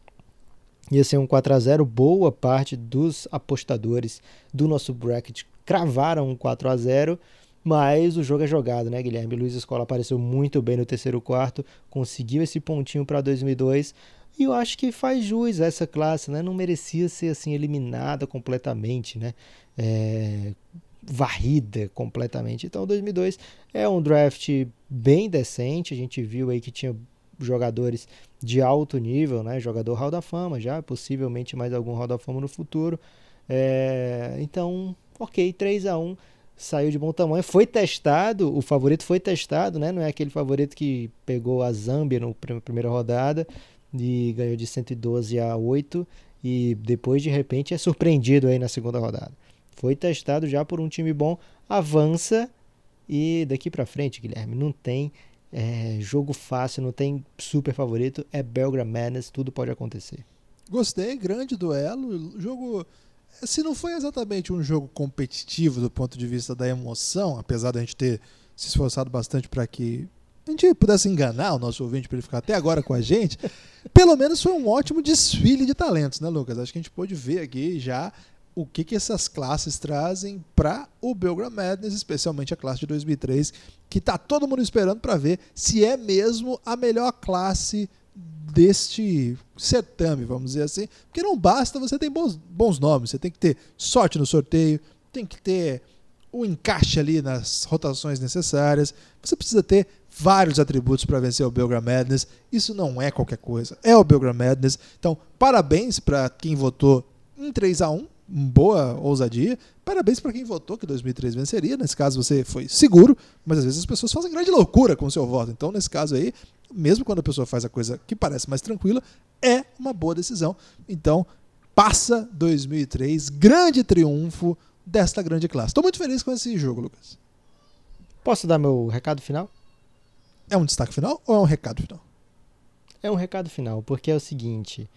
ia ser um 4 a 0 Boa parte dos apostadores do nosso bracket cravaram um 4 a 0 mas o jogo é jogado, né, Guilherme? Luiz Escola apareceu muito bem no terceiro quarto, conseguiu esse pontinho para 2002 e eu acho que faz jus a essa classe, né? Não merecia ser assim eliminada completamente, né? É, varrida completamente. Então 2002 é um draft bem decente. A gente viu aí que tinha jogadores de alto nível, né? Jogador Hall da Fama já, possivelmente mais algum Hall da Fama no futuro. É, então, ok, 3 a 1 saiu de bom tamanho. Foi testado, o favorito foi testado, né? Não é aquele favorito que pegou a Zâmbia na primeira rodada e ganhou de 112 a 8 e depois de repente é surpreendido aí na segunda rodada. Foi testado já por um time bom, avança e daqui para frente, Guilherme, não tem é, jogo fácil, não tem super favorito, é Belgrade Madness, tudo pode acontecer. Gostei, grande duelo. Jogo. Se não foi exatamente um jogo competitivo do ponto de vista da emoção, apesar da gente ter se esforçado bastante para que a gente pudesse enganar o nosso ouvinte para ele ficar até agora com a gente, pelo menos foi um ótimo desfile de talentos, né, Lucas? Acho que a gente pôde ver aqui já o que, que essas classes trazem para o Belgrade Madness, especialmente a classe de 2003, que tá todo mundo esperando para ver se é mesmo a melhor classe deste certame, vamos dizer assim, porque não basta você ter bons, bons nomes, você tem que ter sorte no sorteio, tem que ter o encaixe ali nas rotações necessárias, você precisa ter vários atributos para vencer o Belgrade Madness, isso não é qualquer coisa, é o Belgrade Madness, então parabéns para quem votou em 3 a 1 boa ousadia. Parabéns para quem votou que 2003 venceria. Nesse caso você foi seguro, mas às vezes as pessoas fazem grande loucura com o seu voto. Então, nesse caso aí, mesmo quando a pessoa faz a coisa que parece mais tranquila, é uma boa decisão. Então, passa 2003, grande triunfo desta grande classe. Estou muito feliz com esse jogo, Lucas. Posso dar meu recado final? É um destaque final ou é um recado final? É um recado final, porque é o seguinte.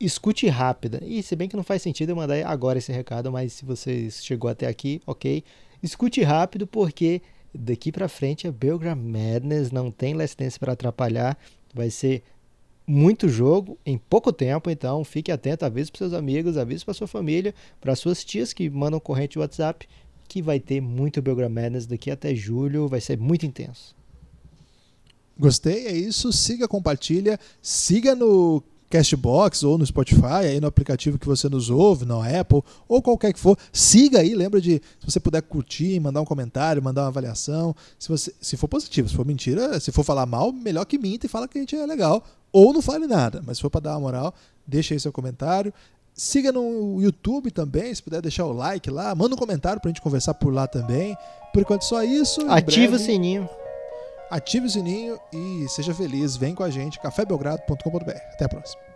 Escute rápida. E se bem que não faz sentido eu mandar agora esse recado, mas se você chegou até aqui, ok. Escute rápido, porque daqui pra frente é Belgram Madness, não tem Last Dance para atrapalhar. Vai ser muito jogo em pouco tempo, então fique atento, avise para seus amigos, avise para sua família, para suas tias que mandam corrente WhatsApp, que vai ter muito Belgram Madness daqui até julho, vai ser muito intenso. Gostei, é isso. Siga, compartilha, siga no Castbox ou no Spotify, aí no aplicativo que você nos ouve, no Apple ou qualquer que for. Siga aí, lembra de se você puder curtir, mandar um comentário, mandar uma avaliação. Se, você, se for positivo, se for mentira, se for falar mal, melhor que minta e fala que a gente é legal. Ou não fale nada, mas se for para dar uma moral, deixa aí seu comentário. Siga no YouTube também, se puder deixar o like lá, manda um comentário pra gente conversar por lá também. Por enquanto só isso. Ativa breve, o sininho. Ative o sininho e seja feliz. Vem com a gente, cafébelgrado.com.br. Até a próxima.